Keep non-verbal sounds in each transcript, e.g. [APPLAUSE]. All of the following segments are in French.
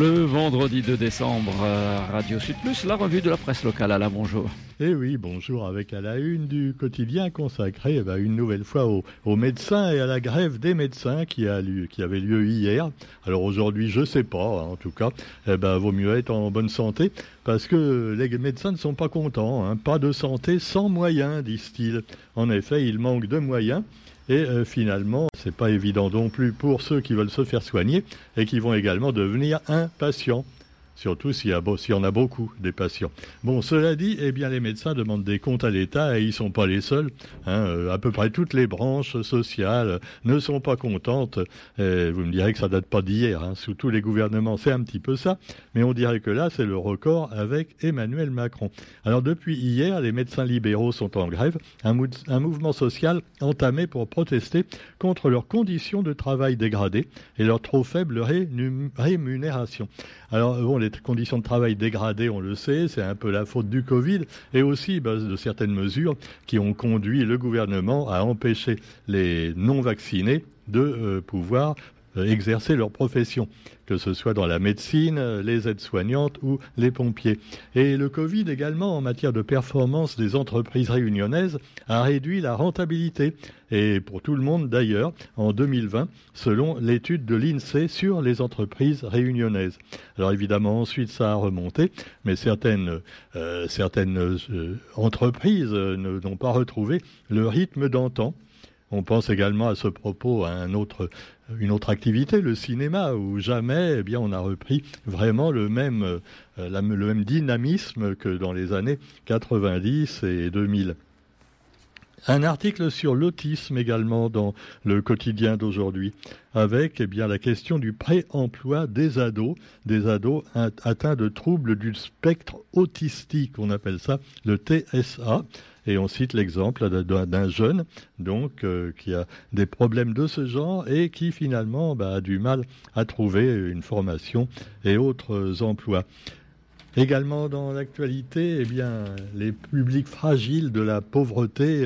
Le vendredi 2 décembre, Radio Sud la revue de la presse locale. La bonjour. Eh oui, bonjour avec à la une du quotidien consacré eh ben, une nouvelle fois aux, médecins et à la grève des médecins qui, a qui avait lieu hier. Alors aujourd'hui, je sais pas, en tout cas, eh ben, vaut mieux être en bonne santé parce que les médecins ne sont pas contents. Hein. Pas de santé sans moyens, disent-ils. En effet, il manque de moyens. Et euh, finalement, c'est pas évident non plus pour ceux qui veulent se faire soigner et qui vont également devenir impatients surtout s'il y, a, y en a beaucoup des patients. Bon, cela dit, eh bien, les médecins demandent des comptes à l'État et ils ne sont pas les seuls. Hein, euh, à peu près toutes les branches sociales ne sont pas contentes. Et vous me direz que ça date pas d'hier. Hein. Sous tous les gouvernements, c'est un petit peu ça. Mais on dirait que là, c'est le record avec Emmanuel Macron. Alors, depuis hier, les médecins libéraux sont en grève. Un, mouvement social entamé pour protester contre leurs conditions de travail dégradées et leur trop faible rémunération. Alors, bon, les conditions de travail dégradées, on le sait, c'est un peu la faute du Covid et aussi bah, de certaines mesures qui ont conduit le gouvernement à empêcher les non-vaccinés de euh, pouvoir exercer leur profession, que ce soit dans la médecine, euh, les aides-soignantes ou les pompiers. Et le Covid également, en matière de performance des entreprises réunionnaises, a réduit la rentabilité, et pour tout le monde d'ailleurs, en 2020, selon l'étude de l'INSEE sur les entreprises réunionnaises. Alors évidemment, ensuite, ça a remonté, mais certaines, euh, certaines entreprises n'ont pas retrouvé le rythme d'antan. On pense également à ce propos à une autre activité, le cinéma, où jamais eh on a repris vraiment le même, euh, le même dynamisme que dans les années 90 et 2000. Un article sur l'autisme également dans le quotidien d'aujourd'hui, avec eh la question du pré-emploi des ados, des ados atteints de troubles du spectre autistique, on appelle ça le TSA. Et on cite l'exemple d'un jeune donc euh, qui a des problèmes de ce genre et qui finalement bah, a du mal à trouver une formation et autres emplois. Également dans l'actualité, eh bien, les publics fragiles de la pauvreté,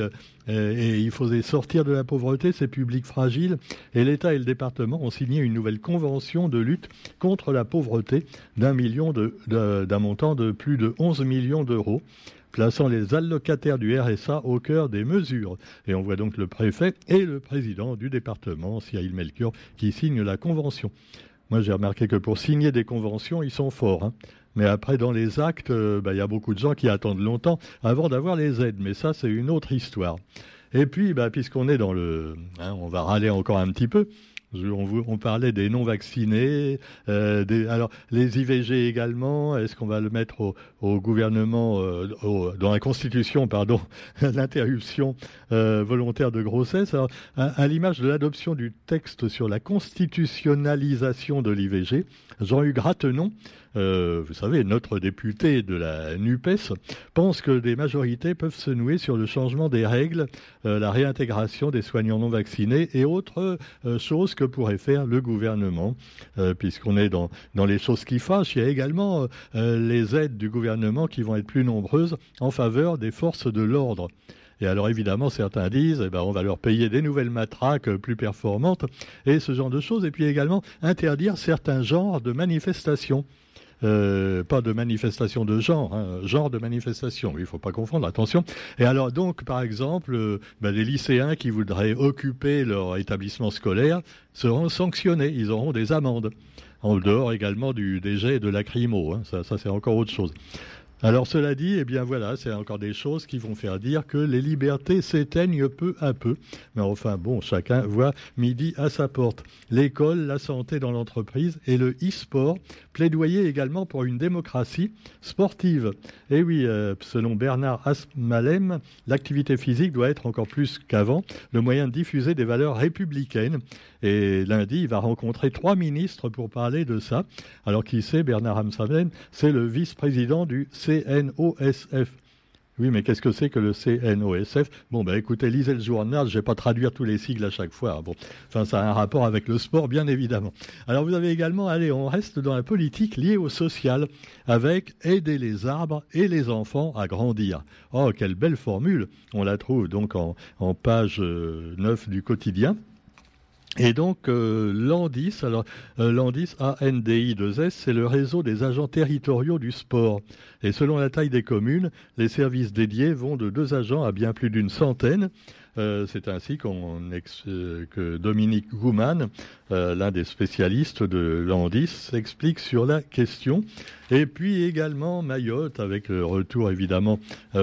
euh, et il faudrait sortir de la pauvreté, ces publics fragiles, et l'État et le département ont signé une nouvelle convention de lutte contre la pauvreté d'un million d'un montant de plus de 11 millions d'euros plaçant les allocataires du RSA au cœur des mesures. Et on voit donc le préfet et le président du département, Cyril Melchior, qui signent la convention. Moi, j'ai remarqué que pour signer des conventions, ils sont forts. Hein. Mais après, dans les actes, euh, bah, il y a beaucoup de gens qui attendent longtemps avant d'avoir les aides. Mais ça, c'est une autre histoire. Et puis, bah, puisqu'on est dans le... Hein, on va râler encore un petit peu. On, parlait des non-vaccinés, euh, alors les IVG également. Est-ce qu'on va le mettre au, gouvernement, euh, dans la Constitution, pardon, [LAUGHS] l'interruption volontaire de grossesse? À, l'image de l'adoption du texte sur la constitutionnalisation de l'IVG, Jean-Hugues Ratenon, vous savez, notre député de la NUPES, pense que des majorités peuvent se nouer sur le changement des règles, la réintégration des soignants non vaccinés et autres choses que pourrait faire le gouvernement, euh, puisqu'on est dans, dans les choses qui fâchent. Il y a également euh, les aides du gouvernement qui vont être plus nombreuses en faveur des forces de l'ordre. Et alors évidemment, certains disent, eh ben, on va leur payer des nouvelles matraques plus performantes et ce genre de choses. Et puis également interdire certains genres de manifestations. Euh, pas de manifestation de genre, hein, genre de manifestation, il ne faut pas confondre, attention. Et alors donc, par exemple, euh, ben, les lycéens qui voudraient occuper leur établissement scolaire seront sanctionnés, ils auront des amendes. En dehors également du DG et de lacrymo, hein, ça, ça c'est encore autre chose. Alors cela dit, eh bien voilà, c'est encore des choses qui vont faire dire que les libertés s'éteignent peu à peu. Mais enfin bon, chacun voit midi à sa porte. L'école, la santé dans l'entreprise et le e-sport plaidoyer également pour une démocratie sportive. Et oui, euh, selon Bernard Asmalem, l'activité physique doit être encore plus qu'avant le moyen de diffuser des valeurs républicaines. Et lundi, il va rencontrer trois ministres pour parler de ça. Alors qui c'est Bernard Asmalem C'est le vice-président du CNOSF. Oui, mais qu'est-ce que c'est que le CNOSF Bon, ben écoutez, lisez le journal, je vais pas traduire tous les sigles à chaque fois. Bon, enfin, ça a un rapport avec le sport, bien évidemment. Alors, vous avez également, allez, on reste dans la politique liée au social, avec aider les arbres et les enfants à grandir. Oh, quelle belle formule On la trouve donc en, page 9 euh, du quotidien. Et donc euh, l'ANDIS, alors euh, l'ANDIS A-N-D-I-2-S, c'est le réseau des agents territoriaux du sport. Et selon la taille des communes, les services dédiés vont de deux agents à bien plus d'une centaine. Euh, c'est ainsi qu'on que Dominique Gouman, l'un des spécialistes de l'ANDIS, s'explique sur la question. Et puis également Mayotte, avec le retour évidemment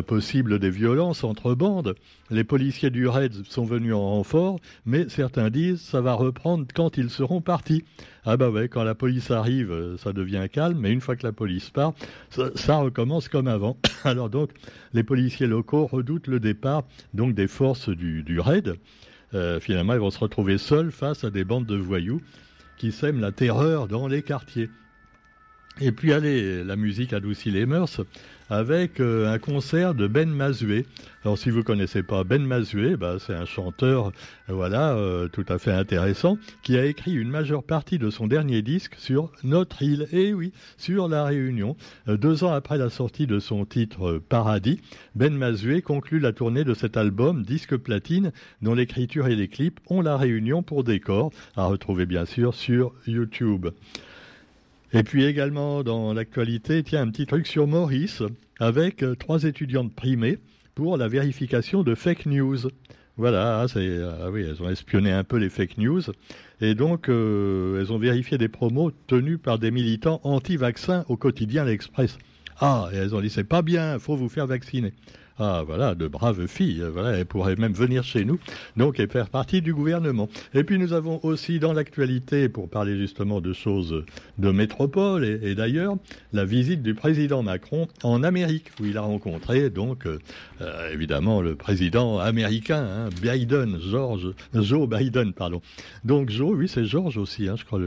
possible des violences entre bandes. Les policiers du RAID sont venus en renfort, mais certains disent ça va reprendre quand ils seront partis. Ah bah ouais, quand la police arrive, euh, ça devient calme, mais une fois que la police part, ça, recommence comme avant. [COUGHS] Alors donc, les policiers locaux redoutent le départ donc des forces du, RAID. Euh, finalement, ils vont se retrouver seuls face à des bandes de voyous qui sèment la terreur dans les quartiers. Et puis allez, la musique adoucit les mœurs avec euh, un concert de Ben Mazué. Alors si vous connaissez pas Ben Mazué, bah, c'est un chanteur euh, voilà euh, tout à fait intéressant qui a écrit une majeure partie de son dernier disque sur notre île. Et eh oui, sur la Réunion. deux ans après la sortie de son titre Paradis, Ben Mazué conclut la tournée de cet album disque platine dont l'écriture et les clips ont la Réunion pour décor, à retrouver bien sûr sur YouTube. Et puis également dans l'actualité, tiens, un petit truc sur Maurice, avec euh, trois étudiantes primées pour la vérification de fake news. Voilà, c'est ah oui, elles ont espionné un peu les fake news et donc euh, elles ont vérifié des promos tenus par des militants anti-vaccins au quotidien L'Express. Ah, et elles ont dit c'est pas bien, faut vous faire vacciner. Ah, voilà, de braves filles. Voilà, elles pourraient même venir chez nous, donc, et faire partie du gouvernement. Et puis, nous avons aussi dans l'actualité, pour parler justement de choses de métropole et, d'ailleurs, la visite du président Macron en Amérique, où il a rencontré, donc, euh, euh, évidemment, le président américain, hein, Biden, George, Joe Biden, pardon. Donc, Joe, oui, c'est George aussi, hein, je crois.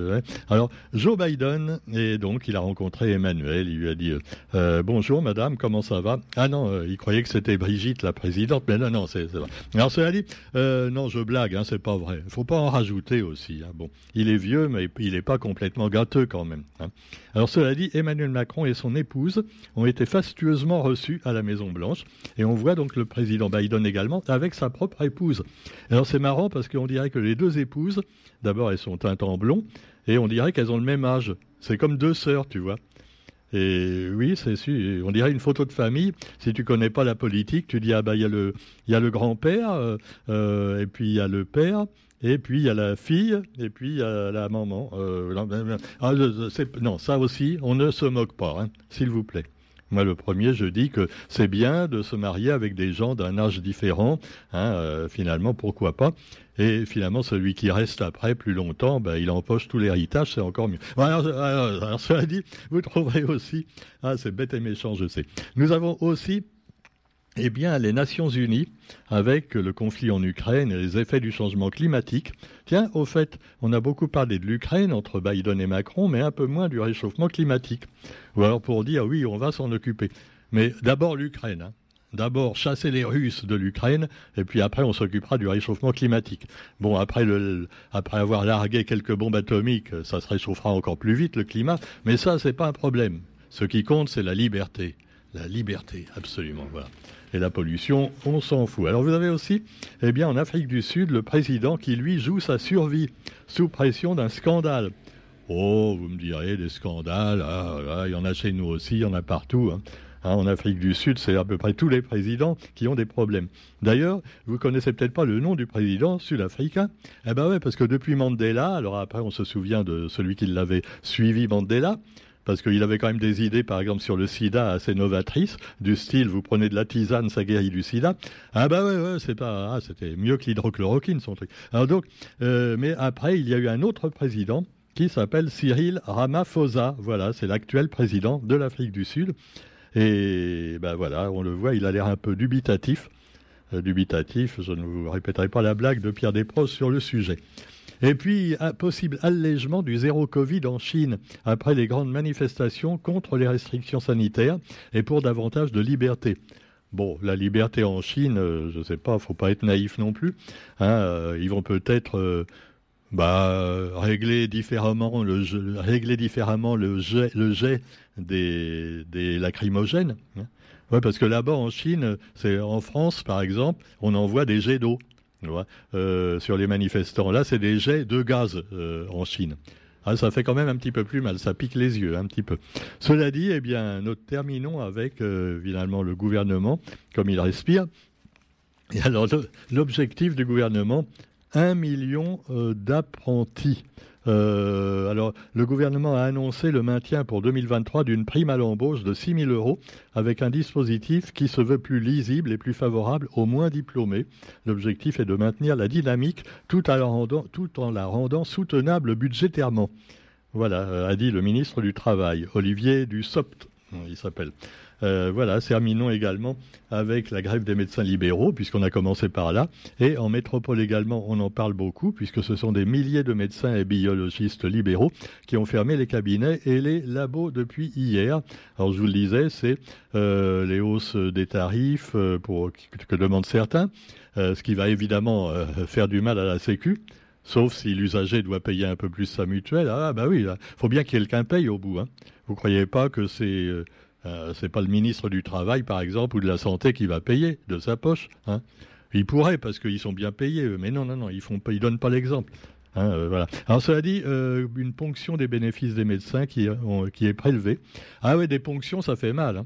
Alors, Joe Biden, et donc, il a rencontré Emmanuel, il lui a dit, euh, bonjour, madame, comment ça va? Ah non, il croyait que c'était Brigitte la présidente, mais non, non, c'est vrai. Alors cela dit, euh, non, je blague, hein, c'est pas vrai. Il faut pas en rajouter aussi. Hein. Bon, il est vieux, mais il n'est pas complètement gâteux quand même. Hein. Alors cela dit, Emmanuel Macron et son épouse ont été fastueusement reçus à la Maison Blanche, et on voit donc le président Biden également avec sa propre épouse. Alors c'est marrant parce qu'on dirait que les deux épouses, d'abord elles sont teintes en blond, et on dirait qu'elles ont le même âge. C'est comme deux sœurs, tu vois. Et oui, c'est. On dirait une photo de famille. Si tu connais pas la politique, tu dis ah bah il y a le il y a le grand-père euh, euh, et puis il y a le père. Et puis il y a la fille, et puis il y a la maman. Euh, ah, non, ça aussi, on ne se moque pas, hein, s'il vous plaît. Moi, le premier, je dis que c'est bien de se marier avec des gens d'un âge différent. Hein, euh, finalement, pourquoi pas Et finalement, celui qui reste après plus longtemps, ben, il empoche tout l'héritage, c'est encore mieux. alors, cela dit, vous trouverez aussi, ah, c'est bête et méchant, je sais. Nous avons aussi eh bien, les Nations Unies, avec le conflit en Ukraine et les effets du changement climatique. Tiens, au fait, on a beaucoup parlé de l'Ukraine entre Biden et Macron, mais un peu moins du réchauffement climatique. Ou alors pour dire, oui, on va s'en occuper. Mais d'abord l'Ukraine. Hein. D'abord chasser les Russes de l'Ukraine, et puis après on s'occupera du réchauffement climatique. Bon, après, après avoir largué quelques bombes atomiques, ça se réchauffera encore plus vite le climat, mais ça, c'est pas un problème. Ce qui compte, c'est la liberté. La liberté, absolument, voilà et la pollution, on s'en fout. Alors vous avez aussi, eh bien, en Afrique du Sud, le président qui, lui, joue sa survie sous pression d'un scandale. Oh, vous me direz, des scandales, ah, il y en a chez nous aussi, il y en a partout. Hein. Hein, en Afrique du Sud, c'est à peu près tous les présidents qui ont des problèmes. D'ailleurs, vous connaissez peut-être pas le nom du président sud-africain. Eh ben ouais, parce que depuis Mandela, alors après on se souvient de celui qui l'avait suivi Mandela, parce qu'il avait quand même des idées, par exemple, sur le sida assez novatrices, du style, vous prenez de la tisane, ça guérit du sida. Ah bah ouais, ouais c'est pas, ah, c'était mieux que l'hydrochloroquine, son truc. Alors donc, euh, mais après, il y a eu un autre président qui s'appelle Cyril Ramaphosa. Voilà, c'est l'actuel président de l'Afrique du Sud. Et ben voilà, on le voit, il a l'air un peu dubitatif. Euh, dubitatif, je ne vous répéterai pas la blague de Pierre Desproges sur le sujet. Et puis, un possible allègement du zéro Covid en Chine après les grandes manifestations contre les restrictions sanitaires et pour davantage de liberté. Bon, la liberté en Chine, euh, je ne sais pas, faut pas être naïf non plus. Hein, euh, ils vont peut-être euh, bah, régler différemment le régler différemment le jet, des, lacrymogènes. Hein. Parce que là-bas en Chine, c'est en France par exemple, on envoie des jets d'eau. Sur les manifestants. Là, c'est des jets de gaz en Chine. Ah, ça fait quand même un petit peu plus mal, ça pique les yeux un petit peu. Cela dit, eh bien, nous terminons avec finalement le gouvernement, comme il respire. Et alors, l'objectif du gouvernement, un million d'apprentis. Euh, alors, le gouvernement a annoncé le maintien pour 2023 d'une prime à l'embauche de 6 000 euros avec un dispositif qui se veut plus lisible et plus favorable aux moins diplômés. L'objectif est de maintenir la dynamique tout, en la rendant, tout en la rendant soutenable budgétairement. Voilà, euh, a dit le ministre du Travail, Olivier Dussopt, il s'appelle. Euh, voilà, terminons également avec la grève des médecins libéraux, puisqu'on a commencé par là. Et en métropole également, on en parle beaucoup, puisque ce sont des milliers de médecins et biologistes libéraux qui ont fermé les cabinets et les labos depuis hier. Alors je vous le disais, c'est euh, les hausses des tarifs euh, pour, que demandent certains, ce qui va évidemment faire du mal à la Sécu. Sauf si l'usager doit payer un peu plus sa mutuelle. Ah bah oui, il faut bien que quelqu'un paye au bout. Hein. Vous croyez pas que c'est euh, c'est pas le ministre du Travail, par exemple, ou de la Santé qui va payer de sa poche. Hein. Il pourrait, parce qu'ils sont bien payés, mais non, non, non, ils font ils donnent pas l'exemple. Hein, euh, voilà. Alors cela dit, euh, une ponction des bénéfices des médecins qui, qui est prélevée. Ah ouais, des ponctions, ça fait mal.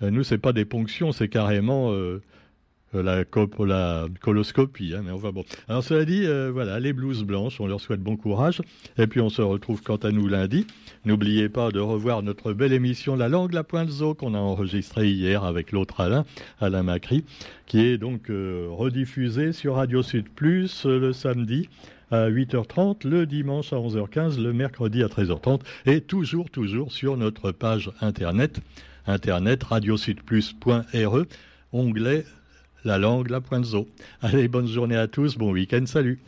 Hein. nous, c'est pas des ponctions, c'est carrément euh, la, la coloscopie. Hein, mais enfin bon. Alors cela dit, euh, voilà, les blouses blanches, on leur souhaite bon courage. Et puis on se retrouve quant à nous lundi. N'oubliez pas de revoir notre belle émission La langue, la pointe zo qu'on a enregistrée hier avec l'autre Alain, Alain Macri, qui est donc euh, rediffusée sur Radio Sud Plus le samedi à 8h30, le dimanche à 11h15, le mercredi à 13h30 et toujours, toujours sur notre page internet, internet radiosudplus.re, onglet la langue, la pointe zo. Allez, bonne journée à tous, bon week-end, salut